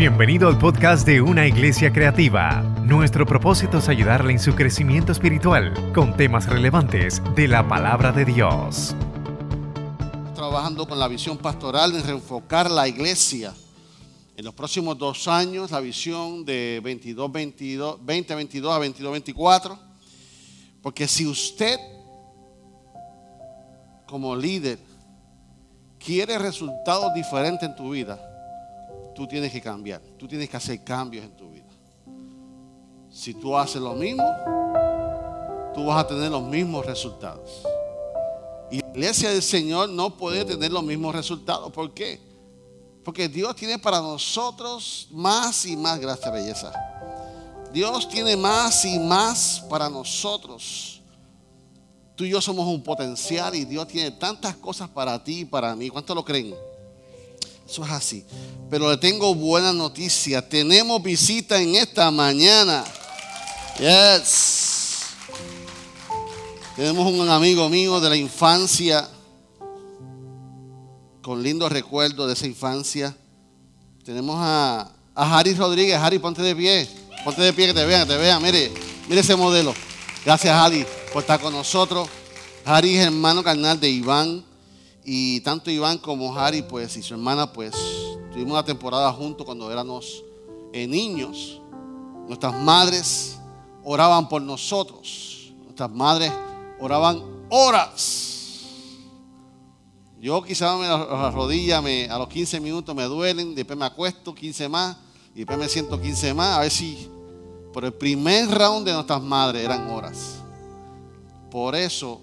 Bienvenido al podcast de Una Iglesia Creativa. Nuestro propósito es ayudarle en su crecimiento espiritual con temas relevantes de la palabra de Dios. Trabajando con la visión pastoral de reenfocar la iglesia. En los próximos dos años, la visión de 22, 22, 2022 a 22, 24. Porque si usted, como líder, quiere resultados diferentes en tu vida, tú tienes que cambiar. Tú tienes que hacer cambios en tu vida. Si tú haces lo mismo, tú vas a tener los mismos resultados. Y la iglesia del Señor no puede tener los mismos resultados. ¿Por qué? Porque Dios tiene para nosotros más y más, gracias belleza. Dios tiene más y más para nosotros. Tú y yo somos un potencial y Dios tiene tantas cosas para ti y para mí. ¿Cuántos lo creen? Eso es así. Pero le tengo buena noticia. Tenemos visita en esta mañana. Yes. Tenemos un amigo mío de la infancia. Con lindos recuerdos de esa infancia. Tenemos a, a Harry Rodríguez. Harry, ponte de pie. Ponte de pie que te vean, que te vean. Mire, mire ese modelo. Gracias, Harry, por estar con nosotros. Harry hermano carnal de Iván. Y tanto Iván como Harry, pues, y su hermana, pues, tuvimos una temporada juntos cuando éramos eh, niños. Nuestras madres oraban por nosotros. Nuestras madres oraban horas. Yo quizás me las rodillas me, a los 15 minutos me duelen, después me acuesto 15 más, y después me siento 15 más, a ver si por el primer round de nuestras madres eran horas. Por eso,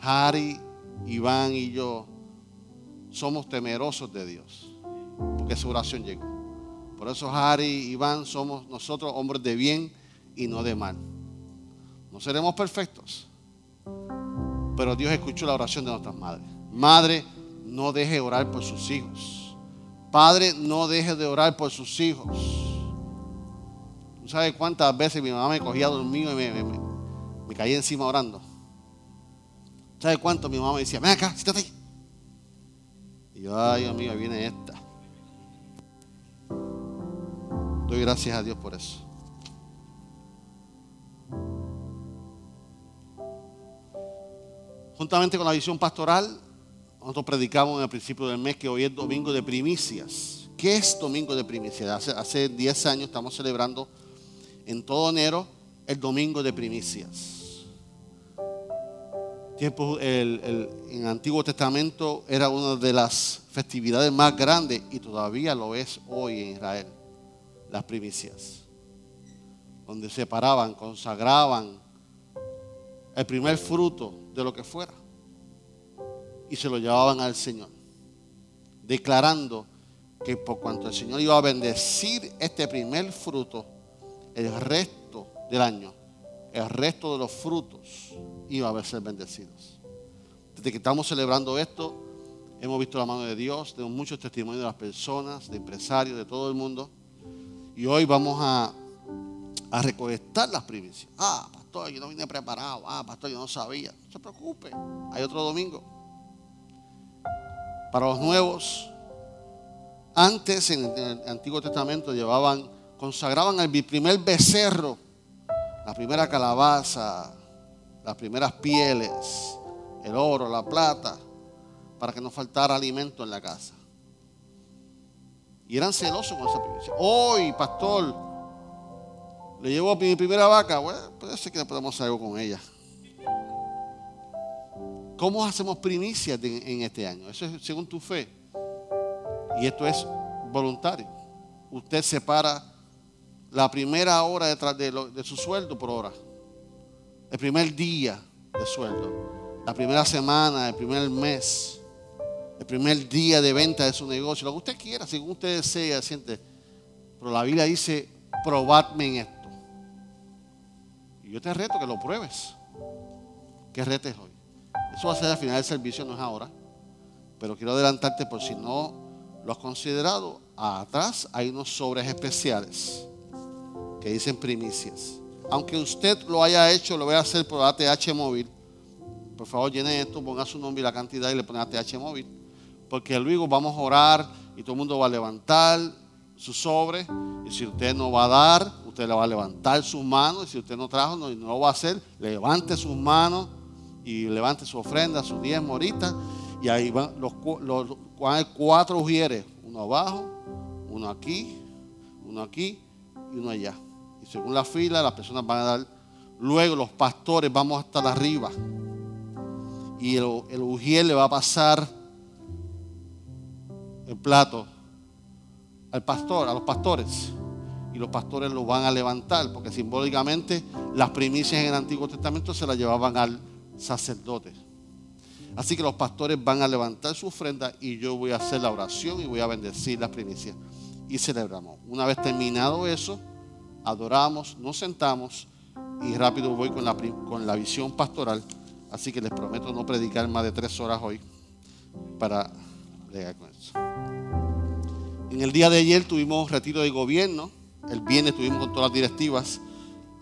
Harry, Iván y yo somos temerosos de Dios, porque su oración llegó. Por eso Harry y Iván somos nosotros hombres de bien y no de mal. No seremos perfectos, pero Dios escuchó la oración de nuestras madres. Madre, no deje de orar por sus hijos. Padre, no deje de orar por sus hijos. ¿Tú sabes cuántas veces mi mamá me cogía dormido y me, me, caía encima orando? ¿Sabes cuánto mi mamá me decía, ven acá, siéntate ahí? Y yo, ay, amiga, viene esta. Doy gracias a Dios por eso. Juntamente con la visión pastoral, nosotros predicamos en el principio del mes que hoy es domingo de primicias. ¿Qué es domingo de primicias? Hace, 10 años estamos celebrando en todo enero el domingo de primicias. En el Antiguo Testamento era una de las festividades más grandes y todavía lo es hoy en Israel, las primicias, donde separaban, consagraban el primer fruto de lo que fuera y se lo llevaban al Señor, declarando que por cuanto el Señor iba a bendecir este primer fruto, el resto del año, el resto de los frutos iba a ser bendecidos. Desde que estamos celebrando esto, hemos visto la mano de Dios, tenemos muchos testimonios de las personas, de empresarios, de todo el mundo. Y hoy vamos a, a recolectar las primicias. Ah, pastor, yo no vine preparado. Ah, pastor, yo no sabía. No se preocupe, hay otro domingo. Para los nuevos, antes en el Antiguo Testamento llevaban, consagraban el primer becerro, la primera calabaza, las primeras pieles, el oro, la plata, para que no faltara alimento en la casa. Y eran celosos con esa primicia. Hoy, pastor, le llevo mi primera vaca. Bueno, puede ser que podemos hacer algo con ella. ¿Cómo hacemos primicias en este año? Eso es según tu fe. Y esto es voluntario. Usted separa la primera hora detrás de, de su sueldo por hora. El primer día de sueldo. La primera semana, el primer mes. El primer día de venta de su negocio. Lo que usted quiera, según usted desea, siente. Pero la Biblia dice, probadme en esto. Y yo te reto que lo pruebes. Que retes hoy. Eso va a ser al final del servicio, no es ahora. Pero quiero adelantarte por si no lo has considerado. Atrás hay unos sobres especiales que dicen primicias. Aunque usted lo haya hecho, lo voy a hacer por ATH móvil. Por favor, llene esto, ponga su nombre y la cantidad y le pone ATH móvil. Porque luego vamos a orar y todo el mundo va a levantar su sobre. Y si usted no va a dar, usted le va a levantar sus manos. Y si usted no trajo, no, no lo va a hacer, levante sus manos y levante su ofrenda, su diezmo ahorita. Y ahí van los, los, cuatro ujieres, uno abajo, uno aquí, uno aquí y uno allá. Y según la fila, las personas van a dar. Luego los pastores vamos a estar arriba. Y el, el le va a pasar el plato al pastor, a los pastores. Y los pastores lo van a levantar, porque simbólicamente las primicias en el Antiguo Testamento se las llevaban al sacerdote. Así que los pastores van a levantar su ofrenda y yo voy a hacer la oración y voy a bendecir las primicias. Y celebramos. Una vez terminado eso, adoramos, nos sentamos y rápido voy con la, con la visión pastoral. Así que les prometo no predicar más de tres horas hoy para leer con eso. En el día de ayer tuvimos retiro de gobierno. El viernes estuvimos con todas las directivas.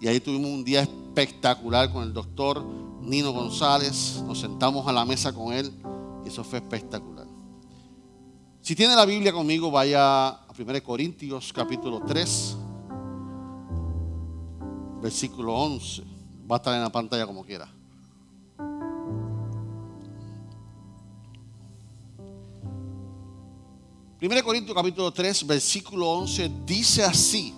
Y ahí tuvimos un día espectacular con el doctor Nino González, nos sentamos a la mesa con él y eso fue espectacular. Si tiene la Biblia conmigo, vaya a 1 Corintios capítulo 3, versículo 11. Va a estar en la pantalla como quiera. Primero Corintios capítulo 3, versículo 11 dice así,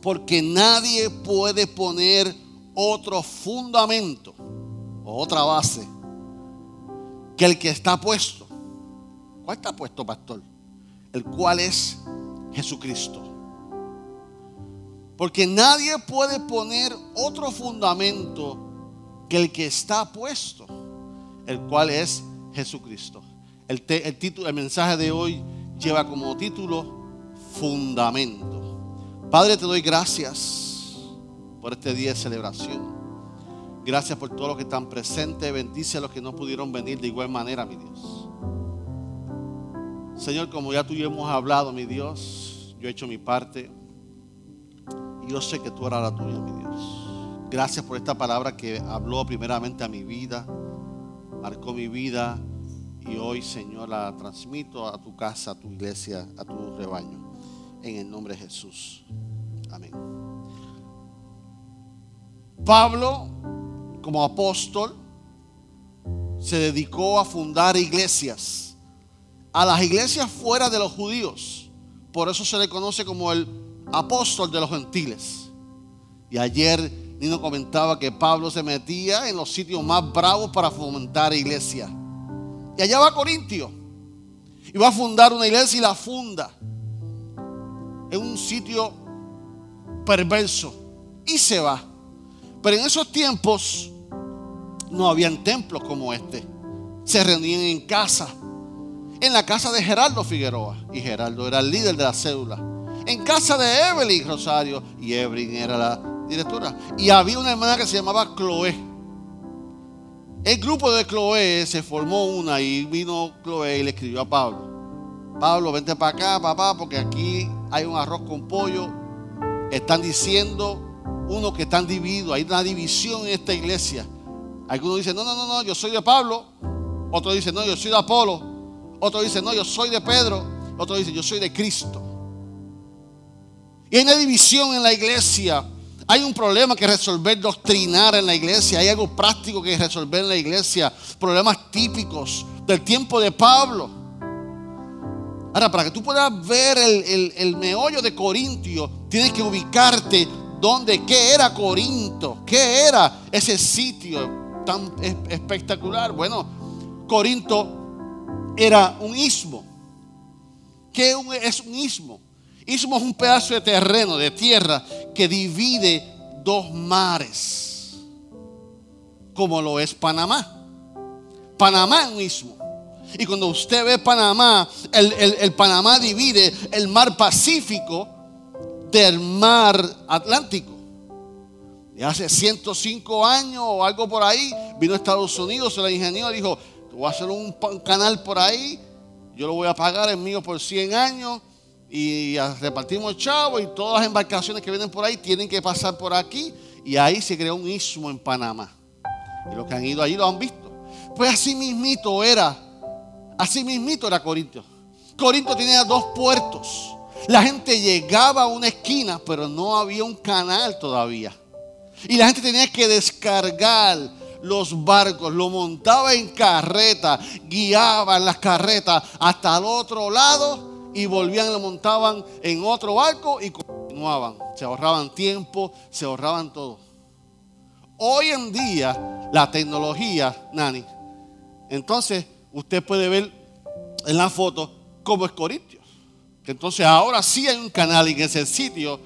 porque nadie puede poner otro fundamento o otra base que el que está puesto. ¿Cuál está puesto, pastor? El cual es Jesucristo. Porque nadie puede poner otro fundamento que el que está puesto, el cual es Jesucristo. El, título, el mensaje de hoy lleva como título Fundamento. Padre, te doy gracias por este día de celebración. Gracias por todos los que están presentes. Bendice a los que no pudieron venir de igual manera, mi Dios. Señor, como ya tú y hemos hablado, mi Dios, yo he hecho mi parte. Yo sé que tú harás la tuya, mi Dios. Gracias por esta palabra que habló primeramente a mi vida, marcó mi vida. Y hoy, Señor, la transmito a tu casa, a tu iglesia, a tu rebaño. En el nombre de Jesús. Amén. Pablo como apóstol, se dedicó a fundar iglesias, a las iglesias fuera de los judíos. Por eso se le conoce como el apóstol de los gentiles. Y ayer Nino comentaba que Pablo se metía en los sitios más bravos para fomentar iglesias. Y allá va Corintio. Y va a fundar una iglesia y la funda en un sitio perverso. Y se va. Pero en esos tiempos no habían templos como este. Se reunían en casa. En la casa de Gerardo Figueroa. Y Gerardo era el líder de la cédula. En casa de Evelyn Rosario. Y Evelyn era la directora. Y había una hermana que se llamaba Chloe. El grupo de Chloe se formó una y vino Chloe y le escribió a Pablo. Pablo, vente para acá, papá, porque aquí hay un arroz con pollo. Están diciendo uno que están divididos. Hay una división en esta iglesia. Algunos dicen, no, no, no, no, yo soy de Pablo. Otro dice, no, yo soy de Apolo. Otro dice, no, yo soy de Pedro. Otro dice, yo soy de Cristo. Y hay una división en la iglesia. Hay un problema que resolver doctrinar en la iglesia. Hay algo práctico que resolver en la iglesia. Problemas típicos del tiempo de Pablo. Ahora, para que tú puedas ver el, el meollo de Corintio, tienes que ubicarte donde, qué era Corinto, qué era ese sitio tan espectacular. Bueno, Corinto era un istmo. ¿Qué es un istmo? Istmo es un pedazo de terreno, de tierra, que divide dos mares, como lo es Panamá. Panamá es un istmo. Y cuando usted ve Panamá, el, el Panamá divide el mar Pacífico del mar Atlántico. Y hace 105 años o algo por ahí, vino a Estados Unidos, el ingeniero dijo, voy a hacer un canal por ahí, yo lo voy a pagar el mío por 100 años y repartimos chavos y todas las embarcaciones que vienen por ahí tienen que pasar por aquí y ahí se creó un istmo en Panamá. Y los que han ido allí lo han visto. Pues así mismito era, así mismito era Corinto. Corinto tenía dos puertos. La gente llegaba a una esquina, pero no había un canal todavía. Y la gente tenía que descargar los barcos, lo montaba en carreta, guiaban las carretas hasta el otro lado y volvían, lo montaban en otro barco y continuaban. Se ahorraban tiempo, se ahorraban todo. Hoy en día, la tecnología, Nani, entonces usted puede ver en la foto cómo es Corintios. Entonces ahora sí hay un canal en ese sitio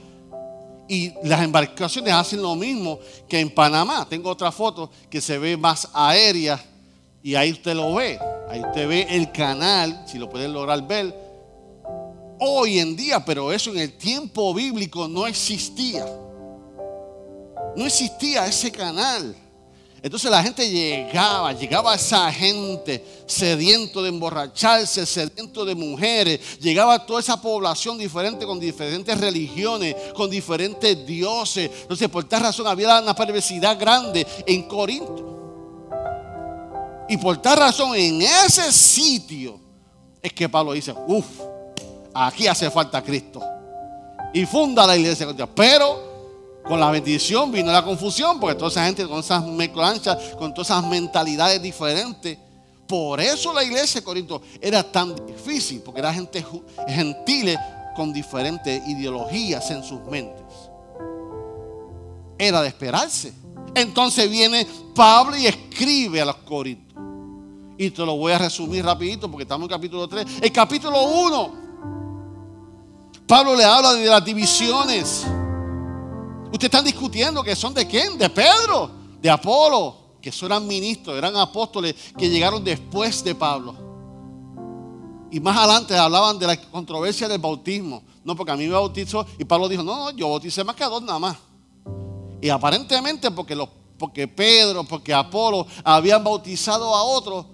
y las embarcaciones hacen lo mismo que en Panamá. Tengo otra foto que se ve más aérea y ahí usted lo ve. Ahí usted ve el canal, si lo pueden lograr ver. Hoy en día, pero eso en el tiempo bíblico no existía. No existía ese canal. Entonces la gente llegaba, llegaba esa gente sediento de emborracharse, sediento de mujeres, llegaba toda esa población diferente con diferentes religiones, con diferentes dioses. Entonces por tal razón había una perversidad grande en Corinto. Y por tal razón en ese sitio es que Pablo dice, uff, aquí hace falta Cristo. Y funda la iglesia. Pero con la bendición vino la confusión, porque toda esa gente con esas mezclanchas, con todas esas mentalidades diferentes. Por eso la iglesia de Corinto era tan difícil, porque era gente gentil con diferentes ideologías en sus mentes. Era de esperarse. Entonces viene Pablo y escribe a los Corintios. Y te lo voy a resumir rapidito porque estamos en capítulo 3. El capítulo 1. Pablo le habla de las divisiones Ustedes están discutiendo que son de quién? De Pedro, de Apolo, que son eran ministros, eran apóstoles que llegaron después de Pablo. Y más adelante hablaban de la controversia del bautismo. No, porque a mí me bautizó y Pablo dijo, no, no, yo bauticé más que a dos nada más. Y aparentemente porque, los, porque Pedro, porque Apolo habían bautizado a otros,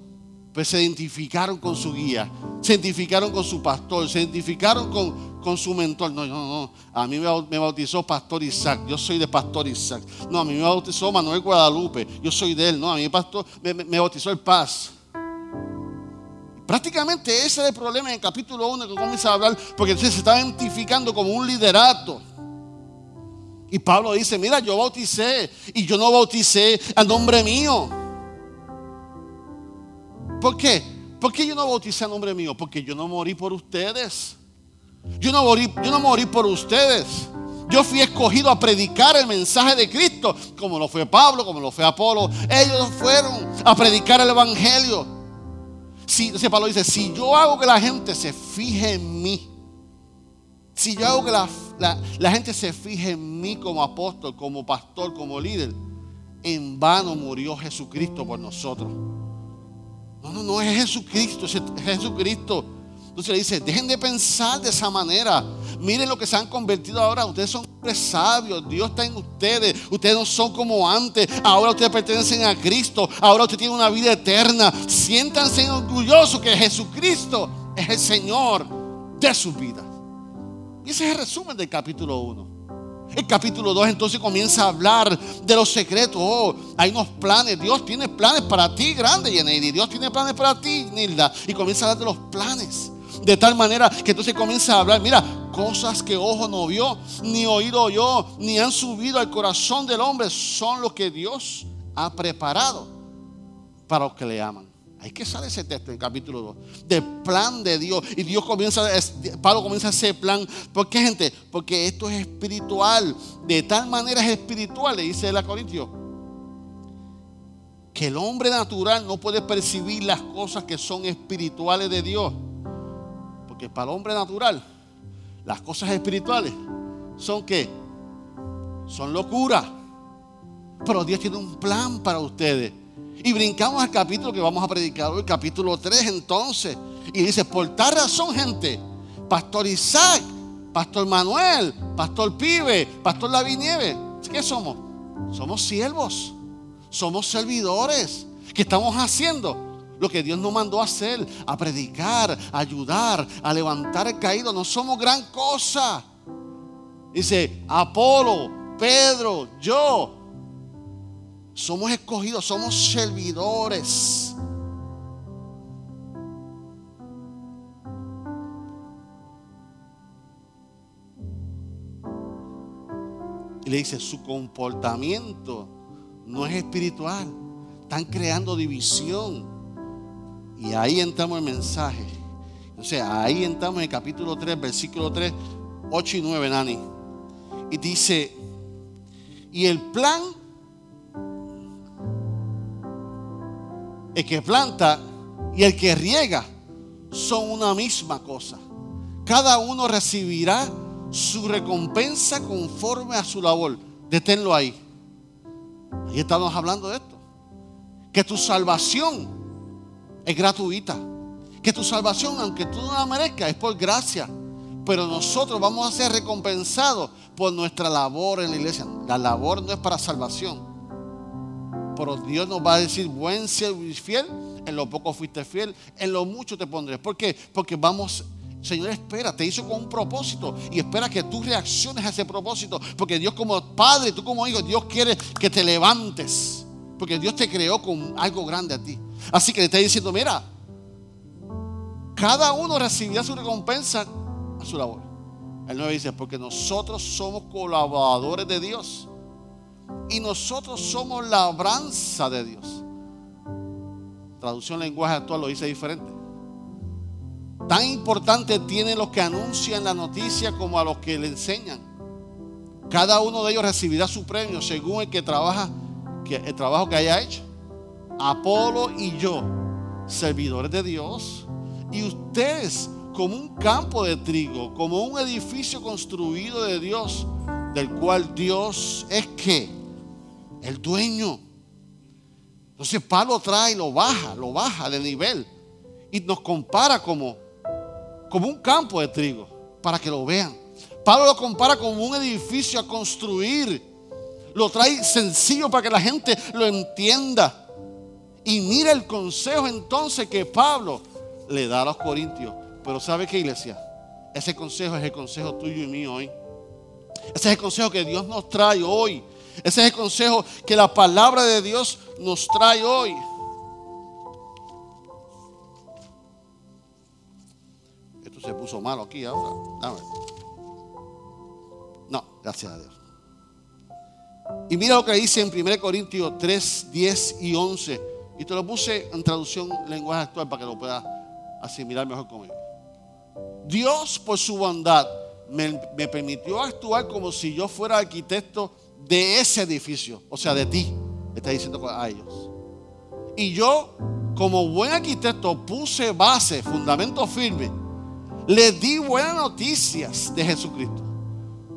pues se identificaron con su guía, se identificaron con su pastor, se identificaron con, con su mentor. No, no, no. A mí me bautizó Pastor Isaac. Yo soy de Pastor Isaac. No, a mí me bautizó Manuel Guadalupe. Yo soy de él. No, a mí pastor, me, bautizó el Paz. Prácticamente ese es el problema en el capítulo 1 que comienza a hablar, porque se está identificando como un liderato. Y Pablo dice, mira, yo bauticé y yo no bauticé a nombre mío. ¿Por qué? ¿Por qué yo no bauticé a nombre mío? Porque yo no morí por ustedes. Yo no, morí, yo no morí por ustedes. Yo fui escogido a predicar el mensaje de Cristo, como lo fue Pablo, como lo fue Apolo. Ellos fueron a predicar el Evangelio. Si, Pablo dice, si yo hago que la gente se fije en mí, si yo hago que la, la gente se fije en mí como apóstol, como pastor, como líder, en vano murió Jesucristo por nosotros. No, no, no es Jesucristo, es Jesucristo entonces le dice, dejen de pensar de esa manera. Miren lo que se han convertido ahora. Ustedes son hombres sabios. Dios está en ustedes. Ustedes no son como antes. Ahora ustedes pertenecen a Cristo. Ahora ustedes tienen una vida eterna. Siéntanse orgullosos que Jesucristo es el Señor de su vida. Y ese es el resumen del capítulo 1. El capítulo 2 entonces comienza a hablar de los secretos. Oh, hay unos planes. Dios tiene planes para ti, grande, Yeneidi. Dios tiene planes para ti, Nilda. Y comienza a hablar de los planes. De tal manera que entonces comienza a hablar, mira, cosas que ojo no vio, ni oído oyó, ni han subido al corazón del hombre, son los que Dios ha preparado para los que le aman. Hay que sale ese texto en capítulo 2. Del plan de Dios. Y Dios comienza, Pablo comienza ese plan. ¿Por qué, gente? Porque esto es espiritual. De tal manera es espiritual, le dice la Corintio. Que el hombre natural no puede percibir las cosas que son espirituales de Dios. Porque para el hombre natural, las cosas espirituales son que son locura. Pero Dios tiene un plan para ustedes. Y brincamos al capítulo que vamos a predicar hoy, capítulo 3 entonces. Y dice, por tal razón, gente, Pastor Isaac, Pastor Manuel, Pastor Pibe, Pastor Lavinieves, ¿qué somos? Somos siervos, somos servidores, que estamos haciendo lo que Dios nos mandó a hacer, a predicar, a ayudar, a levantar el caído, no somos gran cosa. Dice, Apolo, Pedro, yo, somos escogidos, somos servidores. Y le dice, su comportamiento no es espiritual. Están creando división. Y ahí entramos en el mensaje. O sea, ahí entramos en el capítulo 3, versículo 3, 8 y 9, Nani. Y dice, y el plan, el que planta y el que riega son una misma cosa. Cada uno recibirá su recompensa conforme a su labor. Deténlo ahí. Ahí estamos hablando de esto. Que tu salvación es gratuita. Que tu salvación, aunque tú no la merezcas, es por gracia. Pero nosotros vamos a ser recompensados por nuestra labor en la iglesia. La labor no es para salvación. Pero Dios nos va a decir, buen siervo y fiel, en lo poco fuiste fiel, en lo mucho te pondré. ¿Por qué? Porque vamos Señor espera, te hizo con un propósito y espera que tú reacciones a ese propósito. Porque Dios como padre, tú como hijo, Dios quiere que te levantes. Porque Dios te creó con algo grande a ti. Así que le está diciendo, mira, cada uno recibirá su recompensa a su labor. El 9 dice, porque nosotros somos colaboradores de Dios. Y nosotros somos la labranza de Dios. Traducción lenguaje actual lo dice diferente. Tan importante tienen los que anuncian la noticia como a los que le enseñan. Cada uno de ellos recibirá su premio según el que trabaja, el trabajo que haya hecho. Apolo y yo, servidores de Dios, y ustedes como un campo de trigo, como un edificio construido de Dios, del cual Dios es que el dueño. Entonces Pablo trae lo baja, lo baja de nivel y nos compara como como un campo de trigo, para que lo vean. Pablo lo compara como un edificio a construir. Lo trae sencillo para que la gente lo entienda. Y mira el consejo entonces que Pablo le da a los corintios. Pero ¿sabe qué iglesia? Ese consejo es el consejo tuyo y mío hoy. Ese es el consejo que Dios nos trae hoy. Ese es el consejo que la palabra de Dios nos trae hoy. se puso malo aquí ahora. No, gracias a Dios. Y mira lo que dice en 1 Corintios 3, 10 y 11. Y te lo puse en traducción lenguaje actual para que lo puedas asimilar mejor conmigo. Dios, por su bondad, me, me permitió actuar como si yo fuera arquitecto de ese edificio, o sea, de ti, está diciendo a ellos. Y yo, como buen arquitecto, puse base, fundamento firme les di buenas noticias de Jesucristo.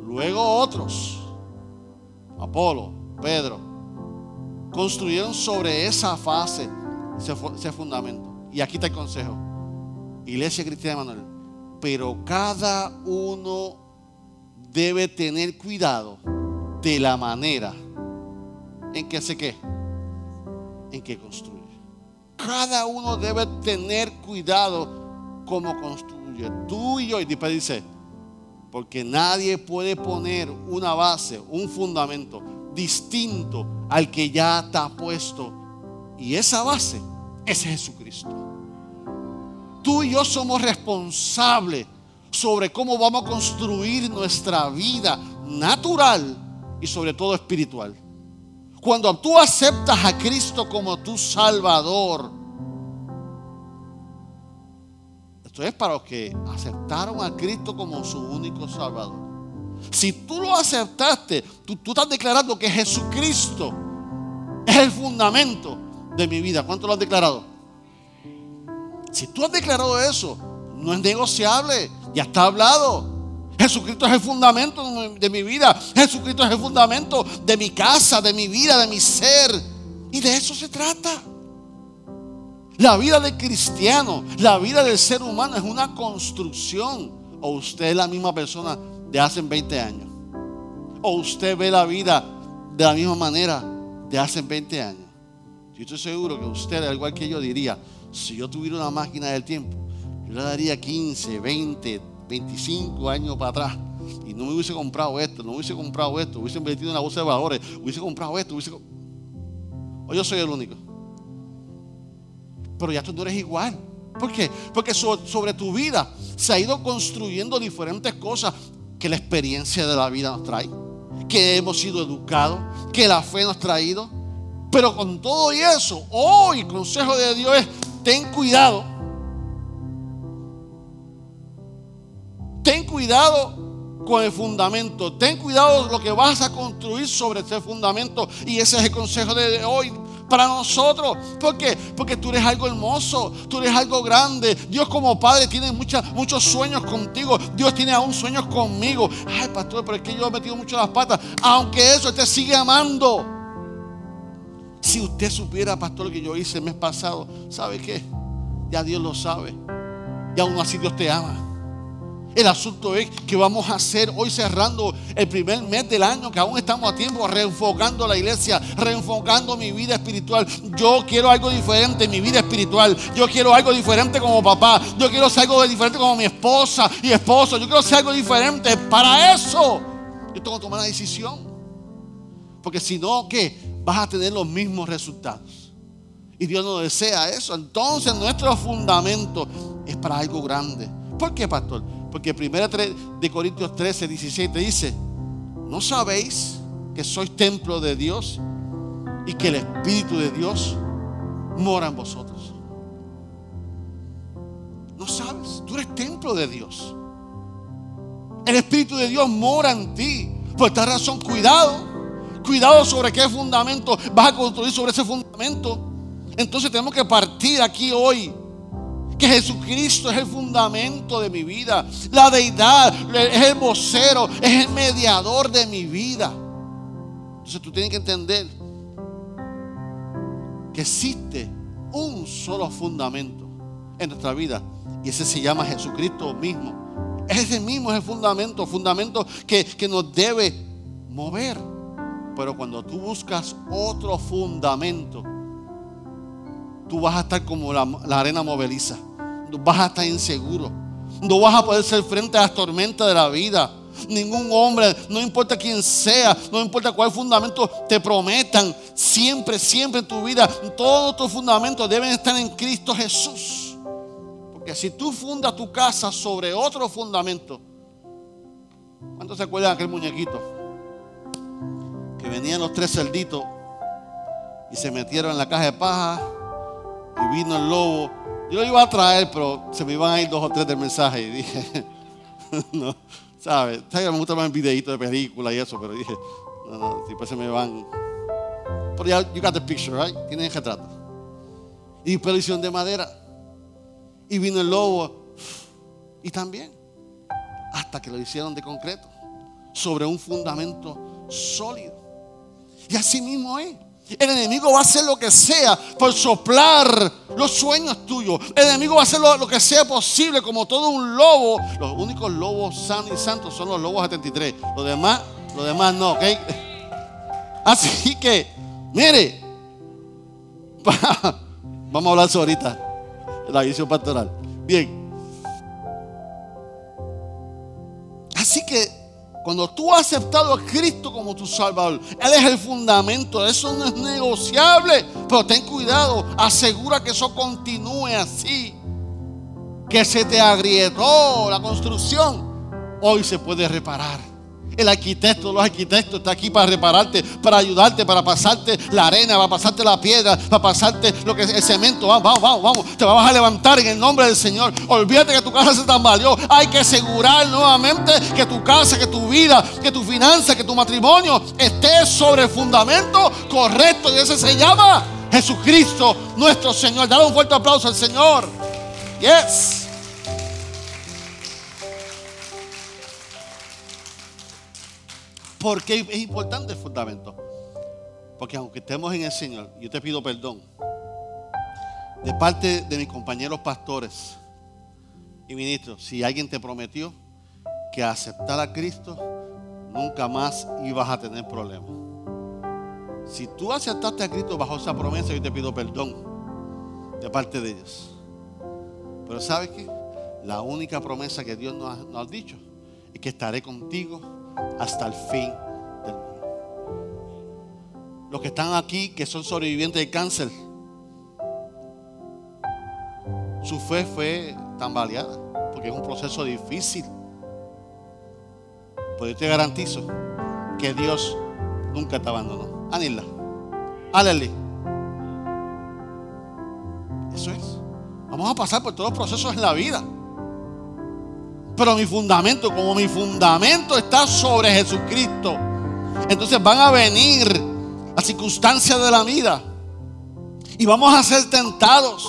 Luego otros, Apolo, Pedro, construyeron sobre esa fase, ese, fundamento. Y aquí está el consejo. Iglesia Cristiana de Manuel. Pero cada uno debe tener cuidado de la manera en que se qué, en que construye. Cada uno debe tener cuidado como construye tú y yo. Y después dice, porque nadie puede poner una base, un fundamento distinto al que ya está puesto. Y esa base es Jesucristo. Tú y yo somos responsables sobre cómo vamos a construir nuestra vida natural y sobre todo espiritual. Cuando tú aceptas a Cristo como tu Salvador, es para los que aceptaron a Cristo como su único Salvador. Si tú lo aceptaste, tú, tú estás declarando que Jesucristo es el fundamento de mi vida. ¿Cuánto lo has declarado? Si tú has declarado eso, no es negociable, ya está hablado. Jesucristo es el fundamento de mi vida. Jesucristo es el fundamento de mi casa, de mi vida, de mi ser. Y de eso se trata. La vida del cristiano, la vida del ser humano es una construcción. O usted es la misma persona de hace 20 años. O usted ve la vida de la misma manera de hace 20 años. Yo estoy seguro que usted, al igual que yo, diría, si yo tuviera una máquina del tiempo, yo le daría 15, 20, 25 años para atrás. Y no me hubiese comprado esto, no hubiese comprado esto, hubiese invertido en la bolsa de valores, hubiese comprado esto, hubiese... O yo soy el único pero ya tú no eres igual. ¿Por qué? Porque sobre tu vida se ha ido construyendo diferentes cosas que la experiencia de la vida nos trae, que hemos sido educados, que la fe nos ha traído. Pero con todo y eso, hoy el consejo de Dios es, ten cuidado. Ten cuidado con el fundamento. Ten cuidado lo que vas a construir sobre este fundamento. Y ese es el consejo de hoy para nosotros. ¿Por qué? Porque tú eres algo hermoso, tú eres algo grande. Dios como Padre tiene muchos sueños contigo. Dios tiene aún sueños conmigo. Ay, pastor, pero es que yo he metido mucho las patas. Aunque eso te sigue amando. Si usted supiera, pastor, lo que yo hice el mes pasado, ¿sabe qué? Ya Dios lo sabe. Y aún así Dios te ama. El asunto es que vamos a hacer hoy cerrando el primer mes del año, que aún estamos a tiempo, reenfocando la iglesia, reenfocando mi vida espiritual. Yo quiero algo diferente en mi vida espiritual. Yo quiero algo diferente como papá. Yo quiero ser algo diferente como mi esposa y esposo. Yo quiero ser algo diferente. Para eso, yo tengo que tomar una decisión. Porque si no, ¿qué? Vas a tener los mismos resultados. Y Dios no desea eso. Entonces nuestro fundamento es para algo grande. ¿Por qué, pastor? Porque 1 de Corintios 13, 16 te dice, ¿no sabéis que sois templo de Dios y que el Espíritu de Dios mora en vosotros? No sabes, tú eres templo de Dios. El Espíritu de Dios mora en ti. Por esta razón, cuidado. Cuidado sobre qué fundamento vas a construir sobre ese fundamento. Entonces tenemos que partir aquí hoy que Jesucristo es el fundamento de mi vida. La deidad es el vocero, es el mediador de mi vida. Entonces tú tienes que entender que existe un solo fundamento en nuestra vida y ese se llama Jesucristo mismo. Ese mismo es el fundamento, fundamento que, nos debe mover. Pero cuando tú buscas otro fundamento, tú vas a estar como la, arena moveliza vas a estar inseguro. No vas a poder ser frente a las tormentas de la vida. Ningún hombre, no importa quién sea, no importa cuál fundamento te prometan, siempre, siempre en tu vida, todos tus fundamentos deben estar en Cristo Jesús. Porque si tú fundas tu casa sobre otro fundamento, ¿cuántos se acuerdan de aquel muñequito? Que venían los tres cerditos y se metieron en la caja de paja y vino el lobo yo iba a traer, pero se me iban a ir dos o tres del mensaje y dije, no, ¿sabes? Me gusta más videitos de película y eso, pero dije, no, no, después se me van. Pero ya, you got the picture, right? Tienen el retrato. Y hicieron de madera. Y vino el lobo. Y también. Hasta que lo hicieron de concreto. Sobre un fundamento sólido. Y así mismo es. El enemigo va a hacer lo que sea por soplar los sueños tuyos. El enemigo va a hacer lo, que sea posible como todo un lobo. Los únicos lobos sanos y santos son los lobos 73. Los demás, los demás no, ¿ok? Así que, mire, vamos a hablar sobre ahorita. La visión pastoral. Bien. Así que cuando tú has aceptado a Cristo como tu Salvador, Él es el fundamento, eso no es negociable. Pero ten cuidado, asegura que eso continúe así. Que se te agrietó la construcción, hoy se puede reparar. El arquitecto, los arquitectos está aquí para repararte, para ayudarte, para pasarte la arena, para pasarte la piedra, para pasarte lo que es el cemento. Vamos, vamos, vamos, vamos. Te vas a levantar en el nombre del Señor. Olvídate que tu casa se tambaleó. Hay que asegurar nuevamente que tu casa, que tu vida, que tu finanza, que tu matrimonio esté sobre el fundamento correcto. Y ese se llama Jesucristo, nuestro Señor. Dale un fuerte aplauso al Señor. Yes. ¿Por qué es importante el fundamento? Porque aunque estemos en el Señor, yo te pido perdón de parte de mis compañeros pastores y ministros, si alguien te prometió que aceptar a Cristo nunca más ibas a tener problemas. Si tú aceptaste a Cristo bajo esa promesa, yo te pido perdón de parte de ellos. Pero ¿sabes qué? La única promesa que Dios nos ha, nos ha dicho es que estaré contigo hasta el fin del mundo. Los que están aquí, que son sobrevivientes de cáncer, su fe fue tambaleada, porque es un proceso difícil. Pero yo te garantizo que Dios nunca te abandonó. Anila. Aleli. Eso es. Vamos a pasar por todos los procesos en la vida. Pero mi fundamento, como mi fundamento está sobre Jesucristo, entonces van a venir las circunstancias de la vida. Y vamos a ser tentados.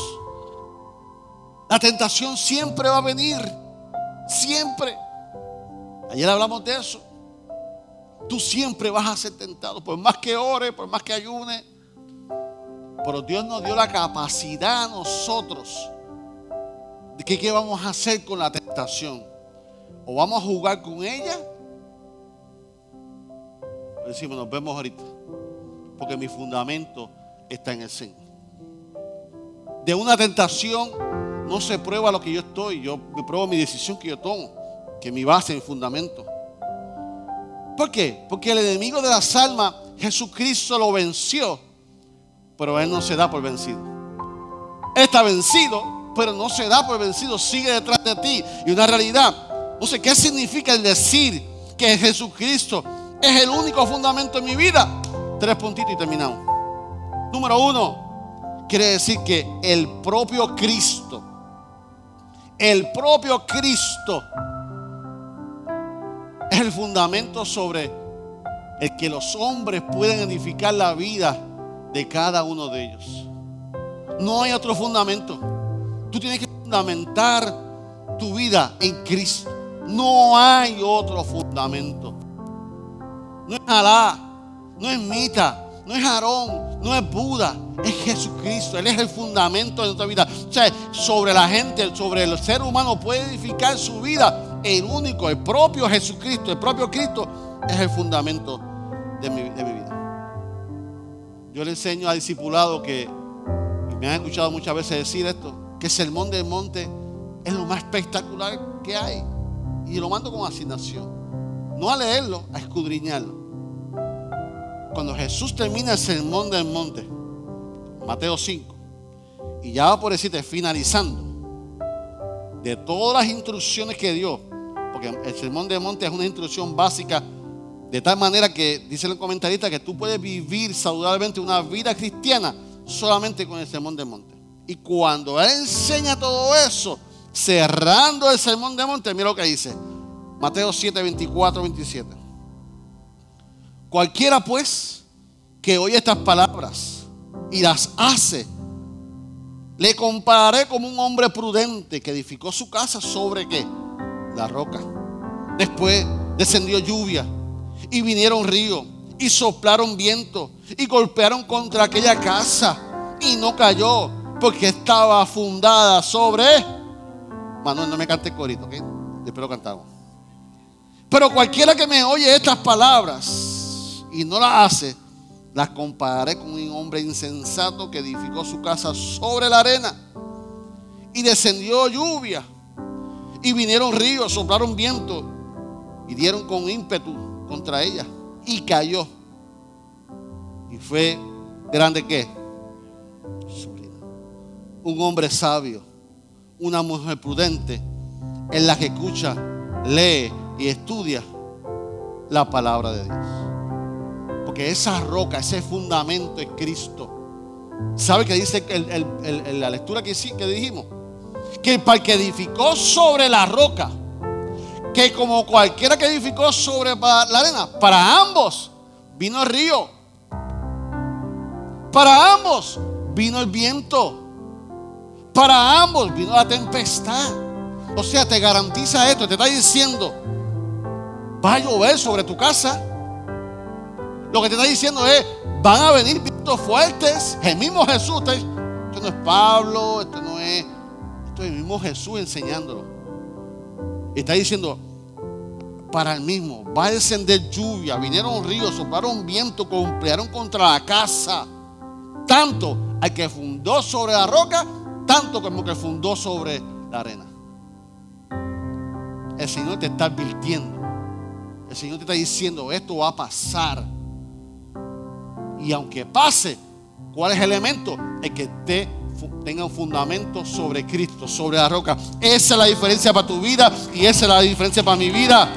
La tentación siempre va a venir. Siempre. Ayer hablamos de eso. Tú siempre vas a ser tentado. Por más que ore, por más que ayune. Pero Dios nos dio la capacidad a nosotros de que qué vamos a hacer con la tentación. O vamos a jugar con ella. Decimos, nos vemos ahorita. Porque mi fundamento está en el Señor. De una tentación no se prueba lo que yo estoy. Yo me pruebo mi decisión que yo tomo. Que mi base, mi fundamento. ¿Por qué? Porque el enemigo de las almas, Jesucristo lo venció. Pero él no se da por vencido. Está vencido, pero no se da por vencido. Sigue detrás de ti. Y una realidad no sé ¿qué significa el decir que Jesucristo es el único fundamento en mi vida? Tres puntitos y terminamos. Número uno, quiere decir que el propio Cristo, el propio Cristo es el fundamento sobre el que los hombres pueden edificar la vida de cada uno de ellos. No hay otro fundamento. Tú tienes que fundamentar tu vida en Cristo. No hay otro fundamento. No es Alá, no es Mita, no es Aarón, no es Buda, es Jesucristo. Él es el fundamento de nuestra vida. O sea, sobre la gente, sobre el ser humano puede edificar su vida. El único, el propio Jesucristo, el propio Cristo es el fundamento de mi, vida. Yo le enseño a discipulado que, me han escuchado muchas veces decir esto, que el sermón del monte es lo más espectacular que hay y lo mando con asignación. No a leerlo, a escudriñarlo. Cuando Jesús termina el sermón del monte, Mateo 5, y ya va por decirte, finalizando, de todas las instrucciones que dio, porque el sermón del monte es una instrucción básica, de tal manera que, dice el comentarista, que tú puedes vivir saludablemente una vida cristiana solamente con el sermón del monte. Y cuando Él enseña todo eso, cerrando el sermón de monte, mira lo que dice. Mateo 7, 24, 27. Cualquiera pues que oye estas palabras y las hace, le compararé como un hombre prudente que edificó su casa sobre qué? La roca. Después descendió lluvia y vinieron ríos y soplaron viento y golpearon contra aquella casa y no cayó porque estaba fundada sobre Manuel, no me cante corito, ¿ok? Después lo cantamos. Pero cualquiera que me oye estas palabras y no las hace, las compararé con un hombre insensato que edificó su casa sobre la arena. Y descendió lluvia. Y vinieron ríos, soplaron viento. Y dieron con ímpetu contra ella. Y cayó. Y fue grande que un hombre sabio una mujer prudente es la que escucha, lee y estudia la palabra de Dios. Porque esa roca, ese fundamento es Cristo. ¿Sabe qué dice la lectura que, que dijimos? Que para que edificó sobre la roca, que como cualquiera que edificó sobre la arena, para ambos vino el río. Para ambos vino el viento. Para ambos vino la tempestad. O sea, te garantiza esto, te está diciendo, va a llover sobre tu casa. Lo que te está diciendo es, van a venir vientos fuertes. El mismo Jesús, esto no es Pablo, esto no es, esto es el mismo Jesús enseñándolo. Está diciendo, para el mismo, va a descender lluvia, vinieron ríos, soplaron viento, golpearon contra la casa. Tanto al que fundó sobre la roca tanto como que fundó sobre la arena. El Señor te está advirtiendo. El Señor te está diciendo, esto va a pasar. Y aunque pase, ¿cuál es el elemento? El que te tenga un fundamento sobre Cristo, sobre la roca. Esa es la diferencia para tu vida y esa es la diferencia para mi vida.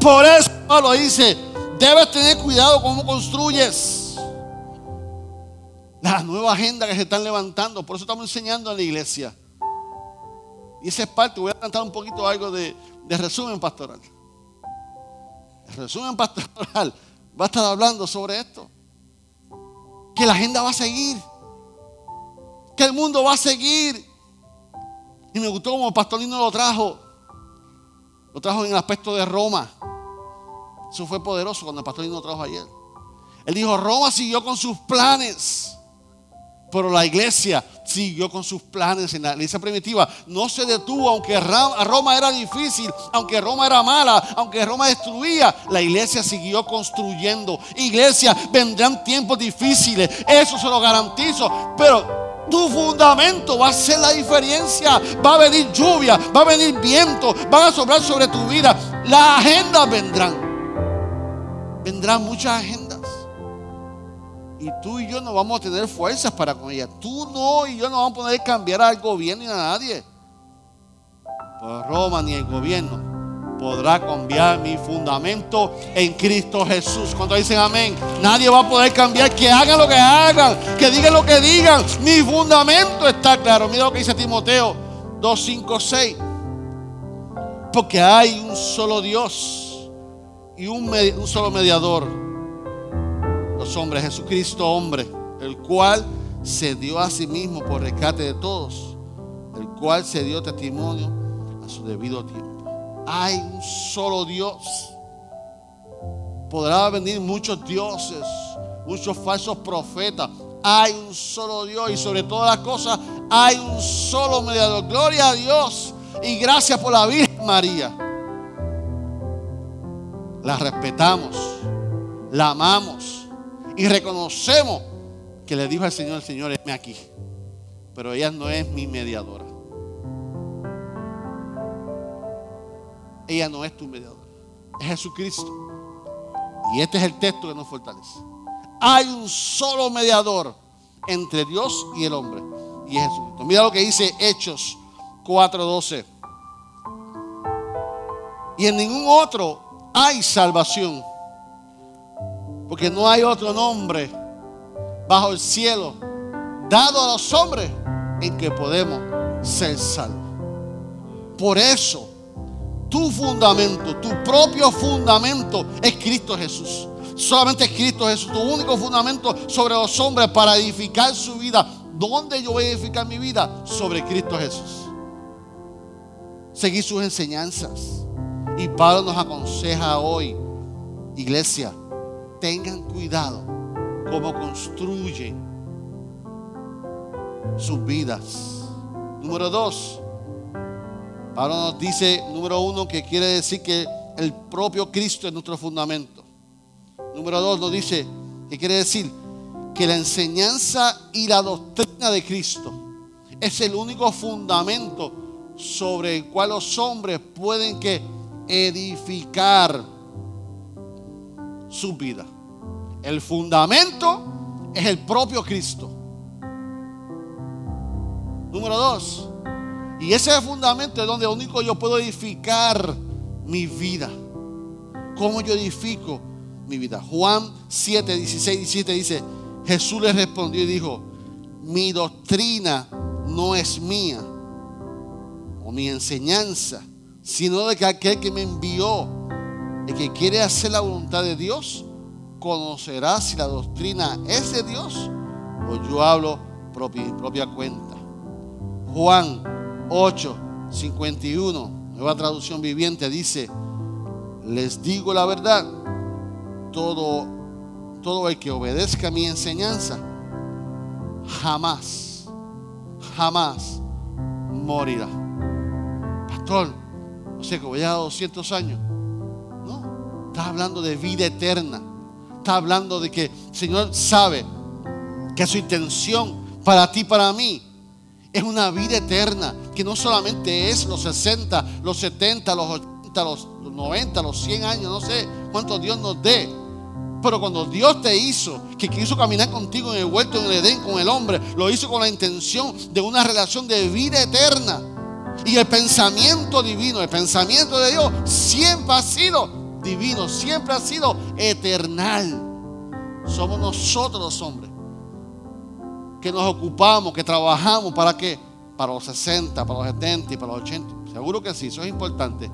Por eso Pablo dice, Debes tener cuidado cómo construyes. La nueva agenda que se están levantando. Por eso estamos enseñando en la iglesia. Y esa es parte. Voy a cantar un poquito algo de, resumen pastoral. El resumen pastoral va a estar hablando sobre esto. Que la agenda va a seguir. Que el mundo va a seguir. Y me gustó como Pastorino lo trajo. Lo trajo en el aspecto de Roma. Eso fue poderoso cuando el Pastorino lo trajo ayer. Él dijo, Roma siguió con sus planes. Pero la iglesia siguió con sus planes en la iglesia primitiva. No se detuvo, aunque Roma era difícil, aunque Roma era mala, aunque Roma destruía. La iglesia siguió construyendo. Iglesia, vendrán tiempos difíciles. Eso se lo garantizo. Pero tu fundamento va a ser la diferencia. Va a venir lluvia, va a venir viento, van a sobrar sobre tu vida. Las agendas vendrán. Vendrán muchas agendas. Y tú y yo no vamos a tener fuerzas para con ella. Tú no y yo no vamos a poder cambiar al gobierno ni a nadie. Pues Roma ni el gobierno podrá cambiar mi fundamento en Cristo Jesús. Cuando dicen amén, nadie va a poder cambiar. Que hagan lo que hagan, que digan lo que digan. Mi fundamento está claro. Mira lo que dice Timoteo 2, 5, 6. Porque hay un solo Dios y un solo mediador los hombres, Jesucristo hombre, el cual se dio a sí mismo por rescate de todos, el cual se dio testimonio a su debido tiempo. Hay un solo Dios. Podrá venir muchos dioses, muchos falsos profetas. Hay un solo Dios y sobre todas las cosas hay un solo mediador. Gloria a Dios y gracias por la Virgen María. La respetamos, la amamos y reconocemos que le dijo al Señor, el Señor, esme aquí. Pero ella no es mi mediadora. Ella no es tu mediadora. Es Jesucristo. Y este es el texto que nos fortalece. Hay un solo mediador entre Dios y el hombre. Y es Jesucristo. Mira lo que dice Hechos 4:12. Y en ningún otro hay salvación porque no hay otro nombre bajo el cielo dado a los hombres en que podemos ser salvos. Por eso, tu fundamento, tu propio fundamento es Cristo Jesús. Solamente es Cristo Jesús, tu único fundamento sobre los hombres para edificar su vida. ¿Dónde yo voy a edificar mi vida? Sobre Cristo Jesús. Seguir sus enseñanzas. Y Pablo nos aconseja hoy, iglesia, tengan cuidado cómo construyen sus vidas. Número dos, Pablo nos dice, número uno, que quiere decir que el propio Cristo es nuestro fundamento. Número dos, nos dice que quiere decir que la enseñanza y la doctrina de Cristo es el único fundamento sobre el cual los hombres pueden que edificar su vida. El fundamento es el propio Cristo. Número dos. Y ese fundamento es donde único yo puedo edificar mi vida. ¿Cómo yo edifico mi vida? Juan 7, 16, 17 dice, Jesús le respondió y dijo, mi doctrina no es mía o mi enseñanza, sino de que aquel que me envió, el que quiere hacer la voluntad de Dios, conocerás si la doctrina es de Dios o yo hablo propia, propia cuenta. Juan 8, 51, nueva traducción viviente, dice, les digo la verdad, todo, todo el que obedezca mi enseñanza, jamás, jamás morirá. Pastor, no sé que voy a 200 años. No, está hablando de vida eterna está hablando de que el Señor sabe que su intención para ti, para mí, es una vida eterna, que no solamente es los 60, los 70, los 80, los 90, los 100 años, no sé cuánto Dios nos dé. Pero cuando Dios te hizo, que quiso caminar contigo en el huerto, en el Edén, con el hombre, lo hizo con la intención de una relación de vida eterna. Y el pensamiento divino, el pensamiento de Dios siempre ha sido divino, siempre ha sido eternal. Somos nosotros los hombres que nos ocupamos, que trabajamos para qué? Para los 60, para los 70 y para los 80. Seguro que sí, eso es importante.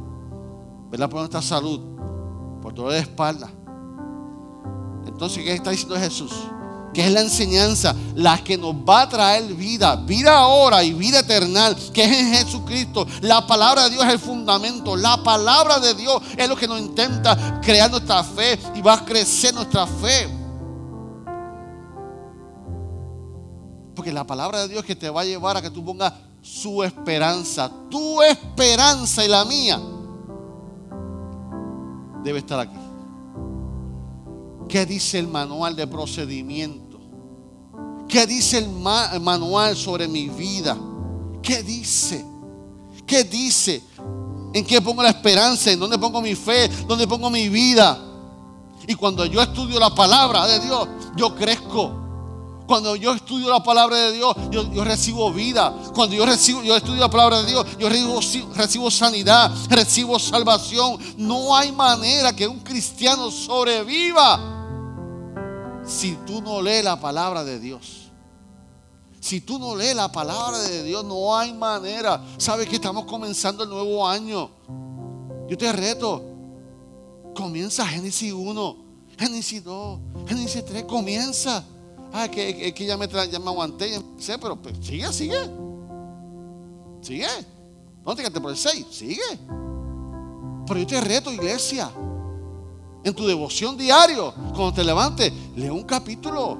¿Verdad? Por nuestra salud, por dolor de espalda. Entonces, ¿qué está diciendo Jesús? Que es la enseñanza, la que nos va a traer vida, vida ahora y vida eterna, que es en Jesucristo. La palabra de Dios es el fundamento. La palabra de Dios es lo que nos intenta crear nuestra fe y va a crecer nuestra fe. Porque la palabra de Dios que te va a llevar a que tú pongas su esperanza, tu esperanza y la mía debe estar aquí. ¿Qué dice el manual de procedimiento? ¿Qué dice el, manual sobre mi vida? ¿Qué dice? ¿Qué dice? ¿En qué pongo la esperanza? ¿En dónde pongo mi fe? ¿Dónde pongo mi vida? Y cuando yo estudio la palabra de Dios, yo crezco. Cuando yo estudio la palabra de Dios, yo, recibo vida. Cuando yo recibo, yo estudio la palabra de Dios, yo recibo, recibo sanidad, recibo salvación. No hay manera que un cristiano sobreviva si tú no lees la palabra de Dios. Si tú no lees la palabra de Dios, no hay manera. Sabes que estamos comenzando el nuevo año. Yo te reto. Comienza Génesis 1, Génesis 2, Génesis 3. Comienza. Ah, que, que ya, me ya aguanté, sé, pero pues, sigue, sigue. Sigue. No te quedaste por el 6, sigue. Pero yo te reto, iglesia. En tu devoción diario, cuando te levantes, lee un capítulo.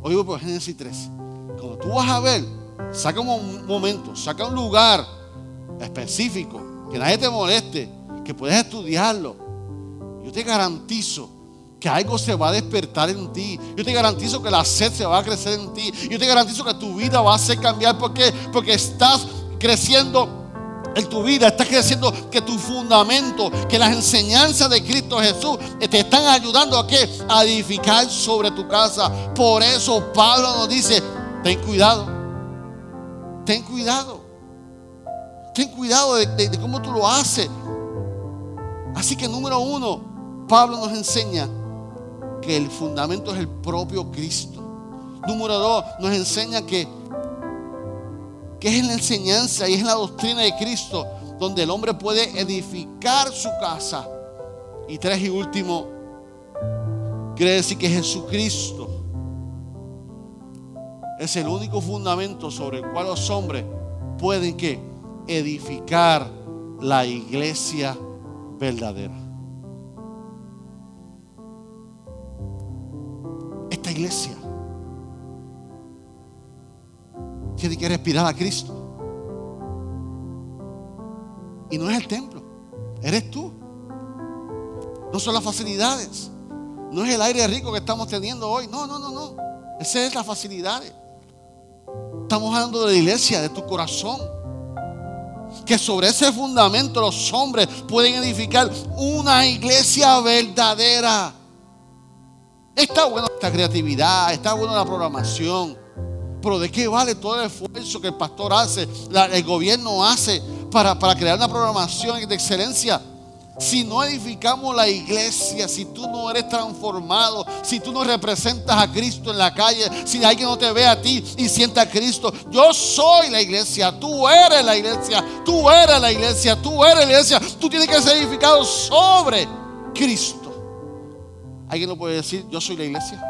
Voy por Génesis 3. Cuando tú vas a ver, saca un momento, saca un lugar específico, que nadie te moleste, que puedes estudiarlo. Yo te garantizo que algo se va a despertar en ti. Yo te garantizo que la sed se va a crecer en ti. Yo te garantizo que tu vida va a ser cambiar. ¿Por qué? Porque estás creciendo en tu vida, estás creciendo que tu fundamento, que las enseñanzas de Cristo Jesús te están ayudando a qué? A edificar sobre tu casa. Por eso Pablo nos dice, ten cuidado, ten cuidado, ten cuidado de cómo tú lo haces. Así que número uno, Pablo nos enseña que el fundamento es el propio Cristo. Número dos, nos enseña que, que es en la enseñanza y es en la doctrina de Cristo donde el hombre puede edificar su casa. Y tres y último, quiere decir que Jesucristo es el único fundamento sobre el cual los hombres pueden que edificar la iglesia verdadera. iglesia tiene que respirar a Cristo. Y no es el templo, eres tú. No son las facilidades. No es el aire rico que estamos teniendo hoy. No, no, no, no. Esas es las facilidades. Estamos hablando de la iglesia, de tu corazón. Que sobre ese fundamento los hombres pueden edificar una iglesia verdadera. Está buena esta creatividad, está buena la programación. Pero ¿de qué vale todo el esfuerzo que el pastor hace, el gobierno hace para, para crear una programación de excelencia? Si no edificamos la iglesia, si tú no eres transformado, si tú no representas a Cristo en la calle, si alguien no te ve a ti y sienta a Cristo, yo soy la iglesia, tú eres la iglesia, tú eres la iglesia, tú eres la iglesia, tú tienes que ser edificado sobre Cristo. ¿Alguien lo puede decir? Yo soy la iglesia.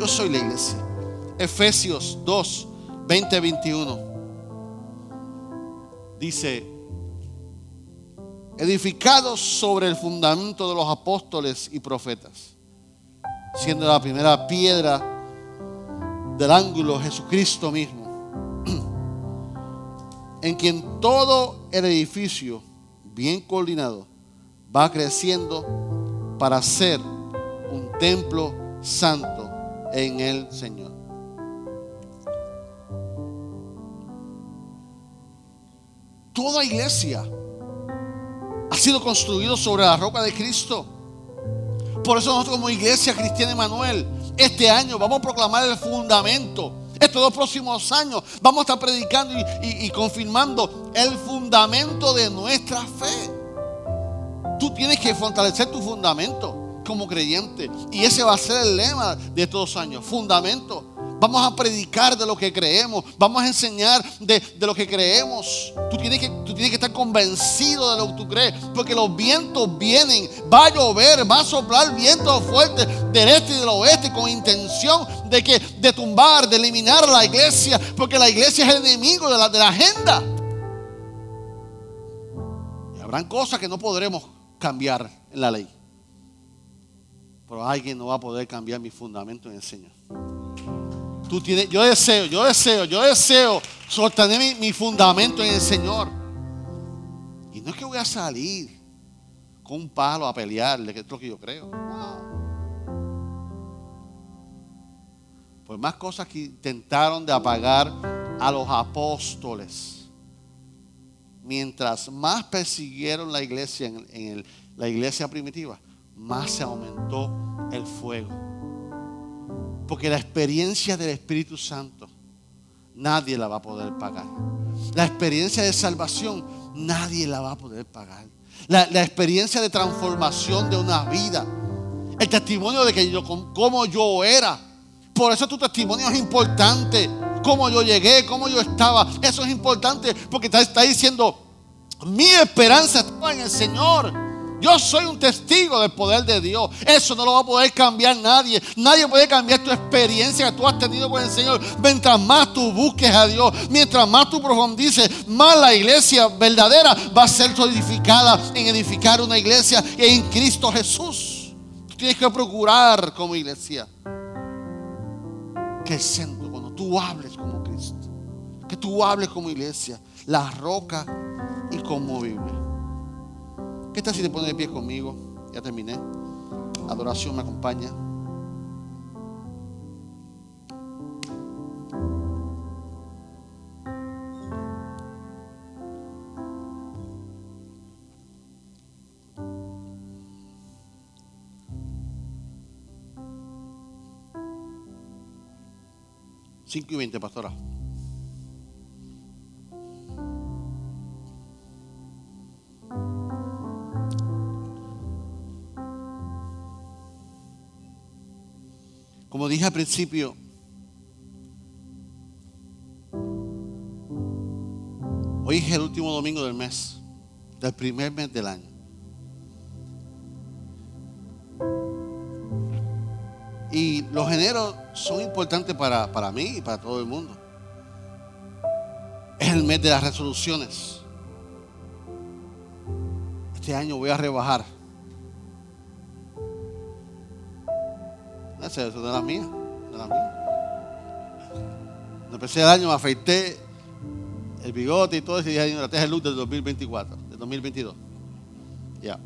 Yo soy la iglesia. Efesios 2, 20, 21. Dice, edificados sobre el fundamento de los apóstoles y profetas, siendo la primera piedra del ángulo Jesucristo mismo, en quien todo el edificio, bien coordinado, va creciendo para ser un templo santo en el Señor. Toda iglesia ha sido construida sobre la roca de Cristo. Por eso nosotros como iglesia cristiana Emanuel, este año vamos a proclamar el fundamento. Estos dos próximos años vamos a estar predicando y, y confirmando el fundamento de nuestra fe. Tú tienes que fortalecer tu fundamento como creyente. Y ese va a ser el lema de estos años, fundamento. Vamos a predicar de lo que creemos. Vamos a enseñar de, lo que creemos. Tú tienes, que, tú tienes que estar convencido de lo que tú crees. Porque los vientos vienen. Va a llover. Va a soplar vientos fuertes del este y del oeste. Con intención de, que, de tumbar, de eliminar la iglesia. Porque la iglesia es el enemigo de la, de la agenda. Y habrán cosas que no podremos cambiar en la ley. Pero alguien no va a poder cambiar mi fundamento en el Señor yo deseo, yo deseo, yo deseo sostener mi, fundamento en el Señor. Y no es que voy a salir con un palo a pelearle, que es lo que yo creo. Pues más cosas que intentaron de apagar a los apóstoles. Mientras más persiguieron la iglesia en la iglesia primitiva, más se aumentó el fuego. Porque la experiencia del Espíritu Santo nadie la va a poder pagar. La experiencia de salvación nadie la va a poder pagar. La, experiencia de transformación de una vida. El testimonio de que yo, cómo yo era. Por eso tu testimonio es importante. Cómo yo llegué, cómo yo estaba. Eso es importante porque está, está diciendo, mi esperanza está en el Señor. Yo soy un testigo del poder de Dios. Eso no lo va a poder cambiar nadie. Nadie puede cambiar tu experiencia que tú has tenido con el Señor. Mientras más tú busques a Dios, mientras más tú profundices, más la iglesia verdadera va a ser solidificada en edificar una iglesia en Cristo Jesús. Tú tienes que procurar como iglesia que el centro, cuando tú hables como Cristo, que tú hables como iglesia, la roca inconmovible. ¿Qué tal si te pones de pie conmigo? Ya terminé. Adoración me acompaña. Cinco y veinte, pastora. Dije al principio, hoy es el último domingo del mes, del primer mes del año. Y los generos son importantes para, para mí y para todo el mundo. Es el mes de las resoluciones. Este año voy a rebajar Eso es de la mía. De la mía. Empecé el año me afeité el bigote y todo ese día la teja de luz del 2024, del 2022. Ya.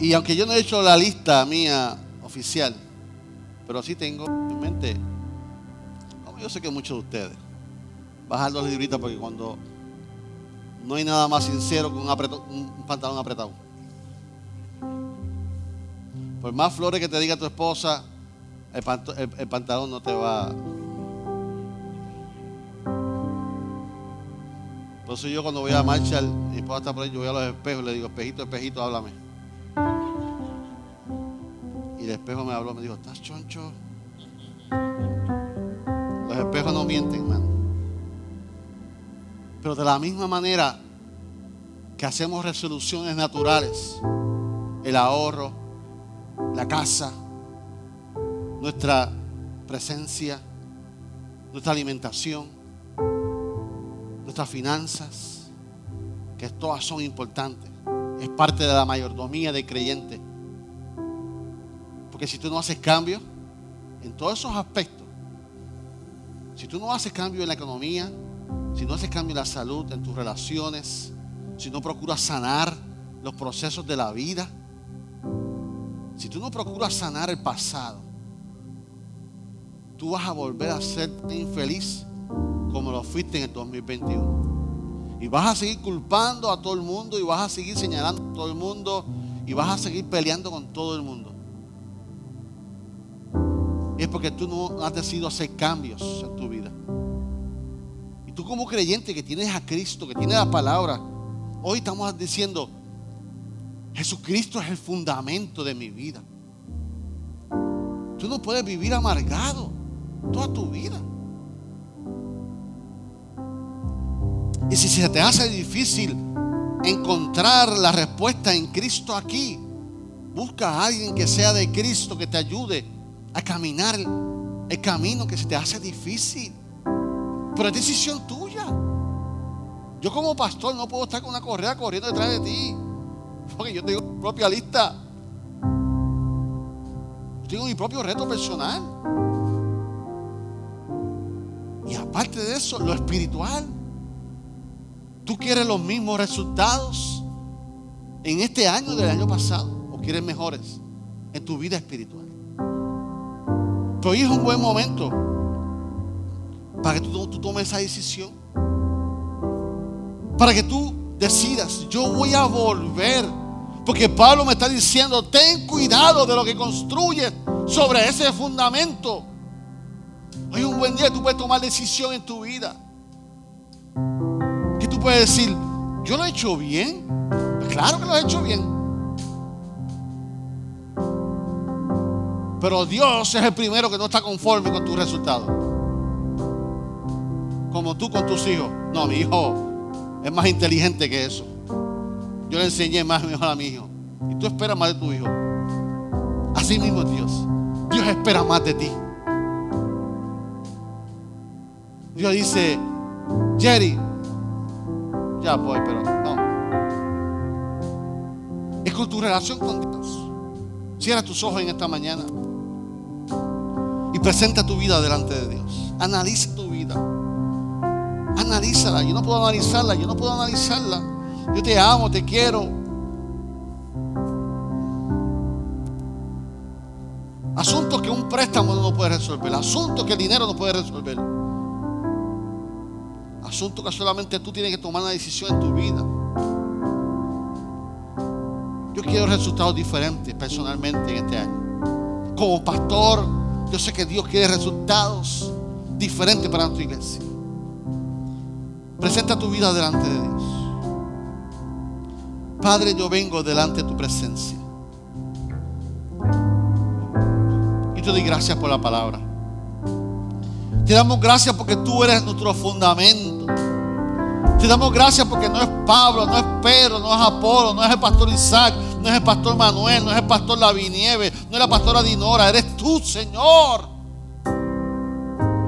Y aunque yo no he hecho la lista mía oficial, pero sí tengo en mente, yo sé que muchos de ustedes, bajar los libritos porque cuando no hay nada más sincero que un, pantalón apretado. Por más flores que te diga tu esposa, el, pantalón no te va. Por eso yo cuando voy a marchar, mi esposa está por ahí, yo voy a los espejos y le digo, espejito, espejito, háblame. Y el espejo me habló, me dijo, ¿estás choncho? Los espejos no mienten, hermano. Pero de la misma manera que hacemos resoluciones naturales, el ahorro, la casa, nuestra presencia, nuestra alimentación, nuestras finanzas, que todas son importantes. Es parte de la mayordomía del creyente. Porque si tú no haces cambio en todos esos aspectos, si tú no haces cambio en la economía, si no haces cambio en la salud, en tus relaciones, si no procuras sanar los procesos de la vida, si tú no procuras sanar el pasado, tú vas a volver a ser infeliz como lo fuiste en el 2021. Y vas a seguir culpando a todo el mundo y vas a seguir señalando a todo el mundo y vas a seguir peleando con todo el mundo. Y es porque tú no has decidido hacer cambios en tu vida tú como creyente que tienes a Cristo, que tienes la palabra, hoy estamos diciendo, Jesucristo es el fundamento de mi vida. Tú no puedes vivir amargado toda tu vida. Y si se te hace difícil encontrar la respuesta en Cristo aquí, busca a alguien que sea de Cristo que te ayude a caminar el camino que se te hace difícil. Pero es decisión tuya. Yo como pastor no puedo estar con una correa corriendo detrás de ti. Porque yo tengo mi propia lista. Yo tengo mi propio reto personal. Y aparte de eso, lo espiritual. ¿Tú quieres los mismos resultados en este año del año pasado? ¿O quieres mejores en tu vida espiritual? Pero hoy es un buen momento tú, tomes esa decisión. Para que tú decidas, yo voy a volver. Porque Pablo me está diciendo, ten cuidado de lo que construyes sobre ese fundamento. Es un buen día, tú puedes tomar decisión en tu vida. Que tú puedes decir, yo lo he hecho bien. Claro que lo he hecho bien. Pero Dios es el primero que no está conforme con tus resultados. Como tú con tus hijos. No, mi hijo es más inteligente que eso. Yo le enseñé más mejor a mi hijo. Y tú esperas más de tu hijo. Así mismo es Dios. Dios espera más de ti. Dios dice, Jerry, ya voy, pero no. Es con tu relación con Dios. Cierra tus ojos en esta mañana y presenta tu vida delante de Dios. Analiza tu vida. Analízala. Yo no puedo analizarla. Yo no puedo analizarla. Yo te amo, te quiero. Asuntos que un préstamo no puede resolver. Asuntos que el dinero no puede resolver. Asuntos que solamente tú tienes que tomar una decisión en tu vida. Yo quiero resultados diferentes personalmente en este año. Como pastor yo sé que Dios quiere resultados diferentes para tu iglesia. Presenta tu vida delante de Dios. Padre, yo vengo delante de tu presencia. Y te doy gracias por la palabra. Te damos gracias porque tú eres nuestro fundamento. Te damos gracias porque no es Pablo, no es Pedro, no es Apolo, no es el pastor Isaac, no es el pastor Manuel, no es el pastor Lavinieve, no es la pastora Dinora, eres tú, Señor.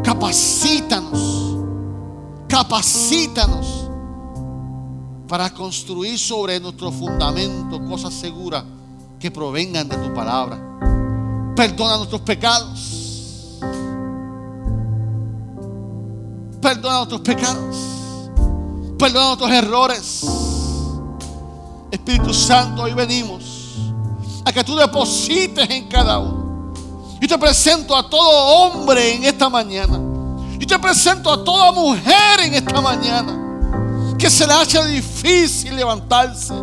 Capacítanos, capacítanos para construir sobre nuestro fundamento cosas seguras que provengan de tu palabra. Perdona nuestros pecados. Perdona nuestros pecados. Perdona nuestros errores. Espíritu Santo, hoy venimos a que tú deposites en cada uno. Y te presento a todo hombre en esta mañana. Y te presento a toda mujer en esta mañana. Que se le hace difícil levantarse.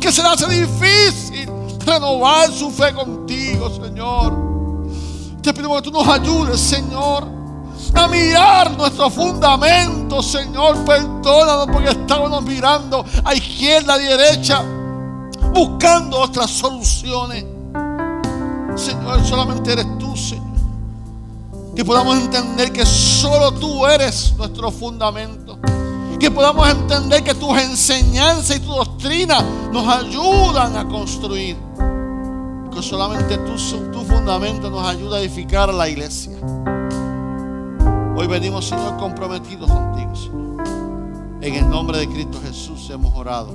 Que se le hace difícil renovar su fe contigo, Señor. Te pido que tú nos ayudes, Señor a mirar nuestro fundamento, Señor. Perdónanos porque estábamos mirando a izquierda, a derecha, buscando otras soluciones. Señor, solamente eres tú, Señor. Que podamos entender que solo tú eres nuestro fundamento. Que podamos entender que tus enseñanzas y tu doctrina nos ayudan a construir. Que solamente tú, tu fundamento nos ayuda a edificar la iglesia. Hoy venimos, Señor, comprometidos contigo, Señor. En el nombre de Cristo Jesús hemos orado.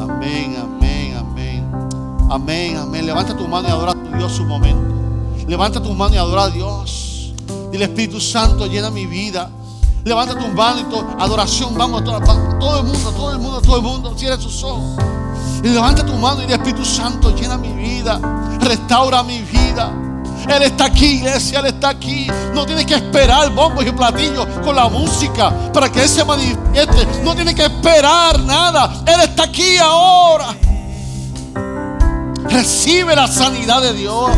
Amén, amén, amén. Amén, amén. Levanta tu mano y adora a tu Dios un momento. Levanta tu mano y adora a Dios. Dile Espíritu Santo, llena mi vida. Levanta tu mano y adoración. Vamos, todo, todo el mundo, todo el mundo, todo el mundo. Cierra sus ojos. Y levanta tu mano y dile Espíritu Santo, llena mi vida. Restaura mi vida. Él está aquí, iglesia, Él está aquí. No tiene que esperar bombos y platillos con la música para que Él se manifieste. No tiene que esperar nada. Él está aquí ahora. Recibe la sanidad de Dios.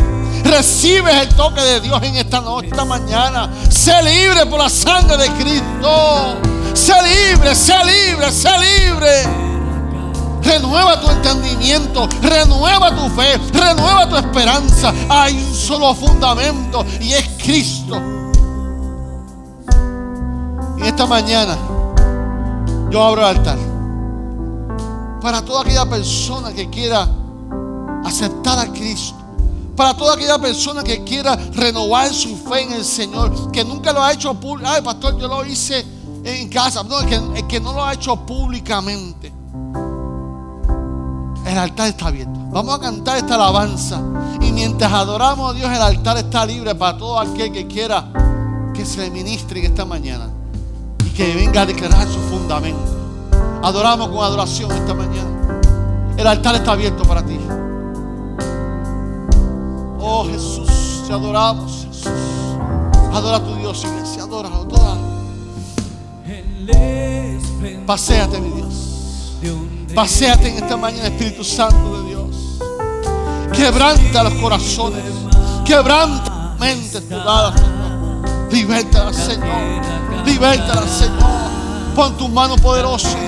Recibe el toque de Dios en esta noche, esta mañana. Sé libre por la sangre de Cristo. libre, sea libre, sea libre. Renueva tu entendimiento, renueva tu fe, renueva tu esperanza. Hay un solo fundamento y es Cristo. Y esta mañana yo abro el altar para toda aquella persona que quiera aceptar a Cristo. Para toda aquella persona que quiera renovar su fe en el Señor, que nunca lo ha hecho público. Ay, pastor, yo lo hice en casa. No, es que no lo ha hecho públicamente. El altar está abierto. Vamos a cantar esta alabanza. Y mientras adoramos a Dios, el altar está libre para todo aquel que quiera que se le ministre en esta mañana. Y que venga a declarar su fundamento. Adoramos con adoración esta mañana. El altar está abierto para ti. Oh Jesús, te adoramos, Jesús. Adora a tu Dios, iglesia. Adóralo, toda. Paseate, mi Dios. Paseate en esta mañana, Espíritu Santo de Dios. Quebranta los corazones. Quebranta mentes turbadas, Señor. Liberta, Señor. Liberta, Señor. Pon tu mano poderosa.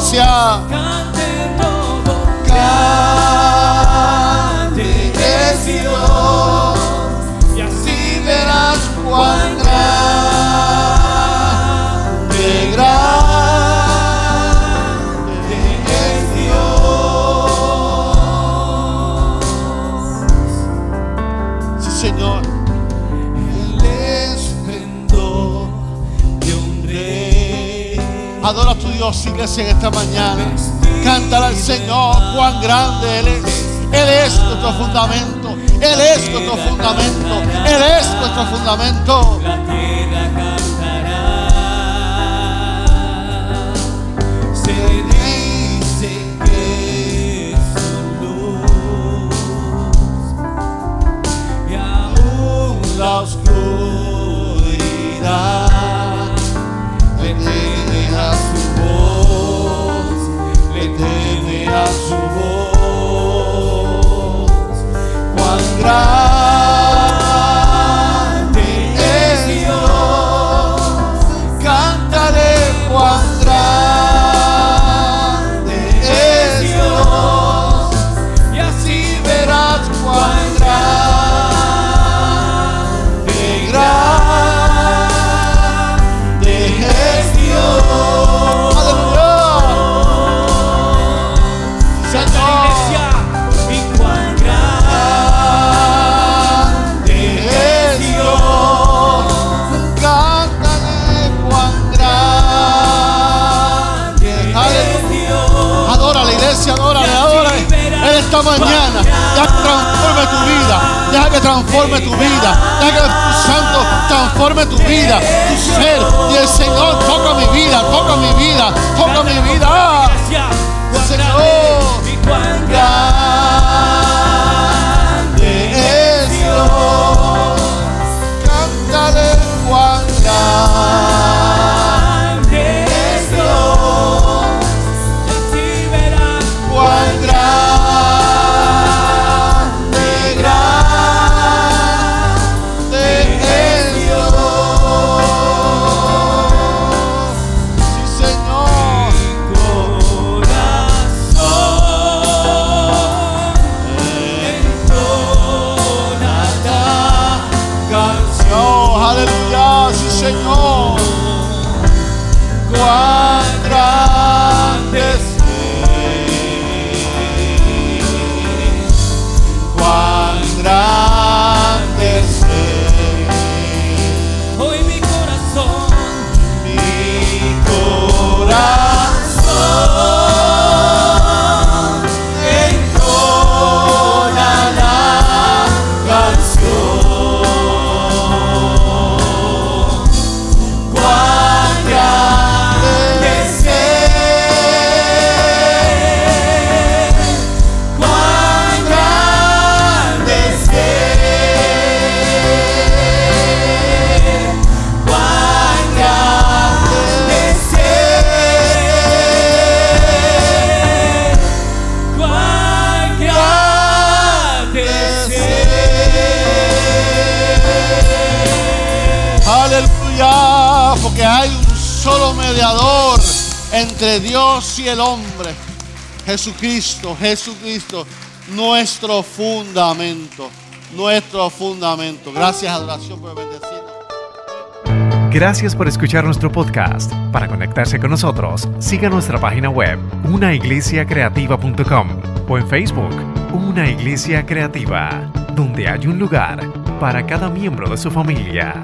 Iglesia. Cante todo. Cante es Dios. Y así verás cuán Dios, iglesia, en esta mañana. Cántale al Señor cuán grande Él es. Él es nuestro fundamento. Él es nuestro fundamento. Él es nuestro fundamento. Entre Dios y el hombre. Jesucristo, Jesucristo, nuestro fundamento, nuestro fundamento. Gracias, adoración, por bendecirnos. Gracias por escuchar nuestro podcast. Para conectarse con nosotros, siga nuestra página web, unaiglesiacreativa.com o en Facebook, Una Iglesia Creativa, donde hay un lugar para cada miembro de su familia.